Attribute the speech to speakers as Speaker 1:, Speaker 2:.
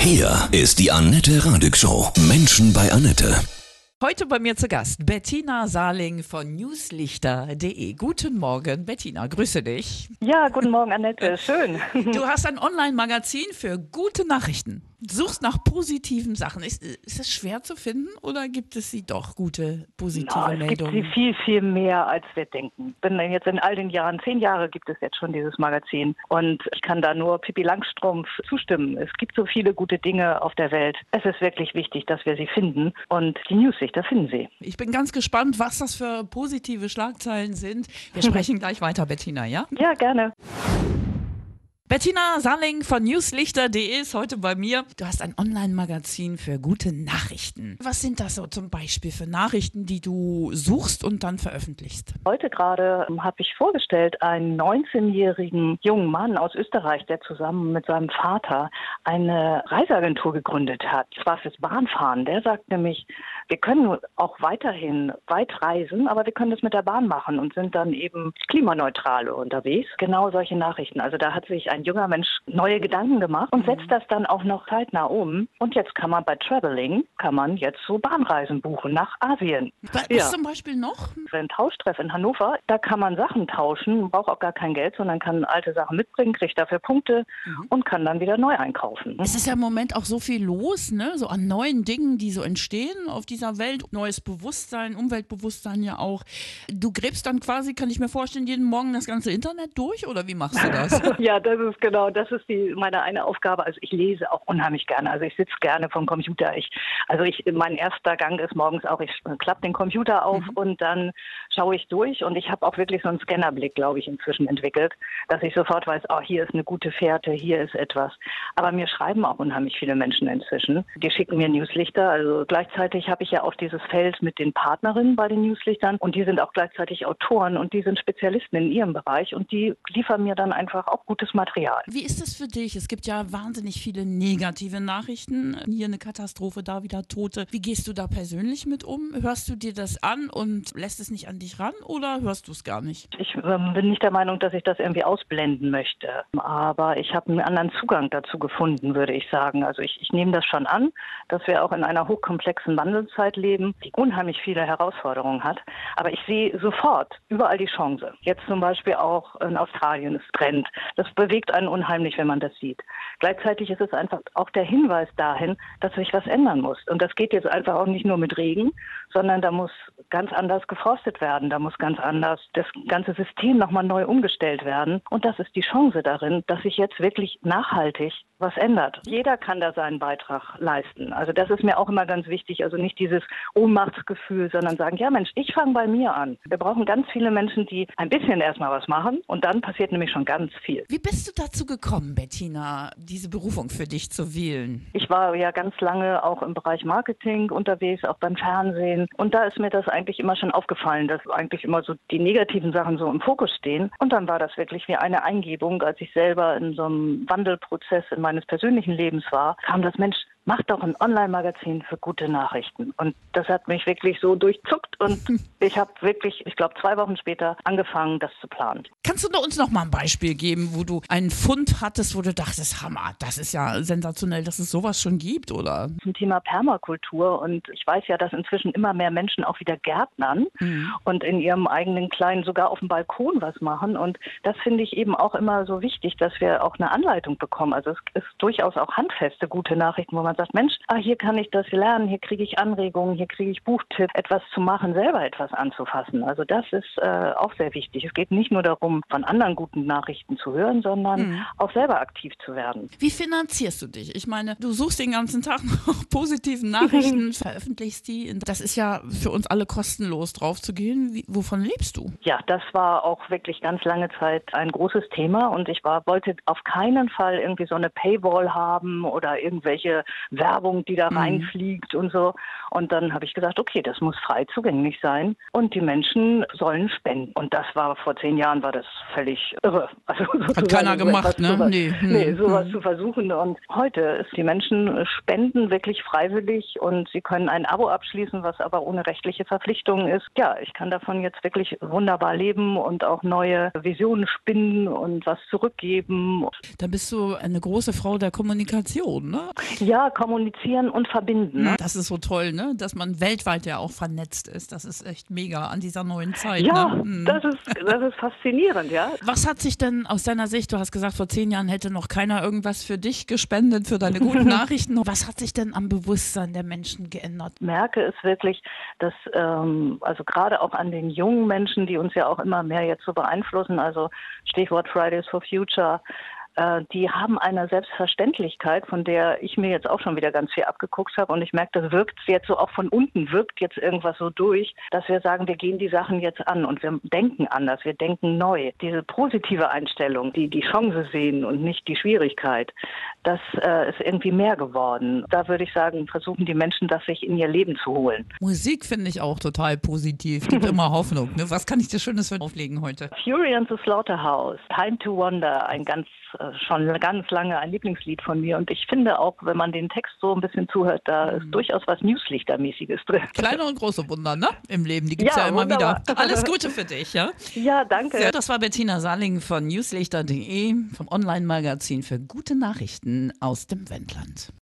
Speaker 1: Hier ist die Annette Radig Show. Menschen bei Annette.
Speaker 2: Heute bei mir zu Gast Bettina Saling von newslichter.de. Guten Morgen, Bettina, grüße dich.
Speaker 3: Ja, guten Morgen, Annette. Schön.
Speaker 2: Du hast ein Online-Magazin für gute Nachrichten suchst nach positiven Sachen. Ist, ist es schwer zu finden oder gibt es sie doch, gute, positive
Speaker 3: es
Speaker 2: Meldungen?
Speaker 3: Es gibt sie viel, viel mehr, als wir denken. Bin jetzt in all den Jahren, zehn Jahre gibt es jetzt schon dieses Magazin und ich kann da nur Pippi Langstrumpf zustimmen. Es gibt so viele gute Dinge auf der Welt. Es ist wirklich wichtig, dass wir sie finden und die Newslichter finden sie.
Speaker 2: Ich bin ganz gespannt, was das für positive Schlagzeilen sind. Wir sprechen gleich weiter, Bettina, ja?
Speaker 3: Ja, gerne.
Speaker 2: Bettina Salling von newslichter.de ist heute bei mir. Du hast ein Online-Magazin für gute Nachrichten. Was sind das so zum Beispiel für Nachrichten, die du suchst und dann veröffentlichst?
Speaker 3: Heute gerade ähm, habe ich vorgestellt einen 19-jährigen jungen Mann aus Österreich, der zusammen mit seinem Vater eine Reiseagentur gegründet hat. Zwar fürs Bahnfahren. Der sagt nämlich, wir können auch weiterhin weit reisen, aber wir können das mit der Bahn machen und sind dann eben klimaneutral unterwegs. Genau solche Nachrichten. Also da hat sich ein junger Mensch neue Gedanken gemacht und setzt mhm. das dann auch noch zeitnah um. Und jetzt kann man bei Traveling, kann man jetzt so Bahnreisen buchen nach Asien.
Speaker 2: Was ja. zum Beispiel noch?
Speaker 3: Ein Tauschtreff in Hannover, da kann man Sachen tauschen, braucht auch gar kein Geld, sondern kann alte Sachen mitbringen, kriegt dafür Punkte mhm. und kann dann wieder neu einkaufen.
Speaker 2: Es ist ja im Moment auch so viel los, ne? so an neuen Dingen, die so entstehen auf dieser Welt. Neues Bewusstsein, Umweltbewusstsein ja auch. Du gräbst dann quasi, kann ich mir vorstellen, jeden Morgen das ganze Internet durch oder wie machst du das?
Speaker 3: ja, das ist genau, das ist die, meine eine Aufgabe. Also ich lese auch unheimlich gerne. Also ich sitze gerne vom Computer. Ich, also ich, mein erster Gang ist morgens auch, ich klappe den Computer auf mhm. und dann schaue ich durch und ich habe auch wirklich so einen Scannerblick, glaube ich, inzwischen entwickelt, dass ich sofort weiß, oh, hier ist eine gute Fährte, hier ist etwas. Aber mir schreiben auch unheimlich viele Menschen inzwischen. Die schicken mir Newslichter. Also gleichzeitig habe ich ja auch dieses Feld mit den Partnerinnen bei den Newslichtern und die sind auch gleichzeitig Autoren und die sind Spezialisten in ihrem Bereich und die liefern mir dann einfach auch gutes Material.
Speaker 2: Wie ist das für dich? Es gibt ja wahnsinnig viele negative Nachrichten. Hier eine Katastrophe, da wieder Tote. Wie gehst du da persönlich mit um? Hörst du dir das an und lässt es nicht an dich ran oder hörst du es gar nicht?
Speaker 3: Ich ähm, bin nicht der Meinung, dass ich das irgendwie ausblenden möchte. Aber ich habe einen anderen Zugang dazu gefunden, würde ich sagen. Also ich, ich nehme das schon an, dass wir auch in einer hochkomplexen Wandelzeit leben, die unheimlich viele Herausforderungen hat. Aber ich sehe sofort überall die Chance. Jetzt zum Beispiel auch in Australien, es brennt. Das bewegt einen unheimlich, wenn man das sieht. Gleichzeitig ist es einfach auch der Hinweis dahin, dass sich was ändern muss. Und das geht jetzt einfach auch nicht nur mit Regen, sondern da muss ganz anders geforstet werden. Da muss ganz anders das ganze System nochmal neu umgestellt werden. Und das ist die Chance darin, dass sich jetzt wirklich nachhaltig was ändert. Jeder kann da seinen Beitrag leisten. Also das ist mir auch immer ganz wichtig. Also nicht dieses Ohnmachtsgefühl, sondern sagen, ja Mensch, ich fange bei mir an. Wir brauchen ganz viele Menschen, die ein bisschen erstmal was machen und dann passiert nämlich schon ganz viel.
Speaker 2: Wie bist du dazu gekommen, Bettina, diese Berufung für dich zu wählen?
Speaker 3: Ich war ja ganz lange auch im Bereich Marketing unterwegs, auch beim Fernsehen. Und da ist mir das eigentlich immer schon aufgefallen, dass eigentlich immer so die negativen Sachen so im Fokus stehen. Und dann war das wirklich wie eine Eingebung, als ich selber in so einem Wandelprozess in meines persönlichen Lebens war, kam das Mensch, mach doch ein Online-Magazin für gute Nachrichten. Und das hat mich wirklich so durchzuckt und ich habe wirklich, ich glaube, zwei Wochen später angefangen, das zu planen.
Speaker 2: Kannst du uns noch mal ein Beispiel geben, wo du einen Fund hattest, wo du dachtest, Hammer, das ist ja sensationell, dass es sowas schon gibt, oder?
Speaker 3: Zum Thema Permakultur und ich weiß ja, dass inzwischen immer mehr Menschen auch wieder gärtnern mhm. und in ihrem eigenen kleinen, sogar auf dem Balkon was machen. Und das finde ich eben auch immer so wichtig, dass wir auch eine Anleitung bekommen. Also es ist durchaus auch handfeste gute Nachrichten, wo man sagt, Mensch, ah, hier kann ich das lernen, hier kriege ich Anregungen, hier kriege ich Buchtipps, etwas zu machen, selber etwas anzufassen. Also das ist äh, auch sehr wichtig. Es geht nicht nur darum, von anderen guten Nachrichten zu hören, sondern mhm. auch selber aktiv zu werden.
Speaker 2: Wie finanzierst du dich? Ich meine, du suchst den ganzen Tag nach positiven Nachrichten, veröffentlichst die. Das ist ja für uns alle kostenlos drauf zu gehen. Wie, wovon lebst du?
Speaker 3: Ja, das war auch wirklich ganz lange Zeit ein großes Thema und ich war, wollte auf keinen Fall irgendwie so eine Paywall haben oder irgendwelche Werbung, die da mhm. reinfliegt und so. Und dann habe ich gesagt, okay, das muss frei zugänglich Nicht sein. Und die Menschen sollen spenden. Und das war vor zehn Jahren war das völlig irre.
Speaker 2: Also Hat keiner gemacht, ne?
Speaker 3: Sowas,
Speaker 2: nee.
Speaker 3: nee, sowas hm. zu versuchen. Und heute ist die Menschen spenden wirklich freiwillig und sie können ein Abo abschließen, was aber ohne rechtliche Verpflichtungen ist. Ja, ich kann davon jetzt wirklich wunderbar leben und auch neue Visionen spinnen und was zurückgeben.
Speaker 2: Da bist du eine große Frau der Kommunikation, ne?
Speaker 3: Ja, kommunizieren und verbinden. Ne?
Speaker 2: Das ist so toll, ne? Dass man weltweit ja auch vernetzt ist. Das ist echt mega an dieser neuen Zeit.
Speaker 3: Ja,
Speaker 2: ne?
Speaker 3: hm. das, ist, das ist faszinierend, ja.
Speaker 2: Was hat sich denn aus deiner Sicht, du hast gesagt, vor zehn Jahren hätte noch keiner irgendwas für dich gespendet, für deine guten Nachrichten. Was hat sich denn am Bewusstsein der Menschen geändert?
Speaker 3: Ich merke es wirklich, dass ähm, also gerade auch an den jungen Menschen, die uns ja auch immer mehr jetzt so beeinflussen, also Stichwort Fridays for Future, äh, die haben eine Selbstverständlichkeit, von der ich mir jetzt auch schon wieder ganz viel abgeguckt habe. Und ich merke, das wirkt jetzt so auch von unten, wirkt jetzt irgendwas so durch, dass wir sagen, wir gehen die Sachen jetzt an und wir denken anders, wir denken neu. Diese positive Einstellung, die die Chance sehen und nicht die Schwierigkeit, das äh, ist irgendwie mehr geworden. Da würde ich sagen, versuchen die Menschen das sich in ihr Leben zu holen.
Speaker 2: Musik finde ich auch total positiv, gibt immer Hoffnung. Ne? Was kann ich dir Schönes für auflegen heute?
Speaker 3: Fury and the Slaughterhouse, Time to Wonder, ein ganz äh, schon ganz lange ein Lieblingslied von mir. Und ich finde auch, wenn man den Text so ein bisschen zuhört, da ist mhm. durchaus was Newslichtermäßiges drin.
Speaker 2: Kleine und große Wunder, ne? Im Leben, die gibt es ja, ja, immer wunderbar. wieder. Alles Gute für dich, ja?
Speaker 3: Ja, danke.
Speaker 2: Ja, das war Bettina Saling von newslichter.de, vom Online-Magazin für gute Nachrichten aus dem Wendland.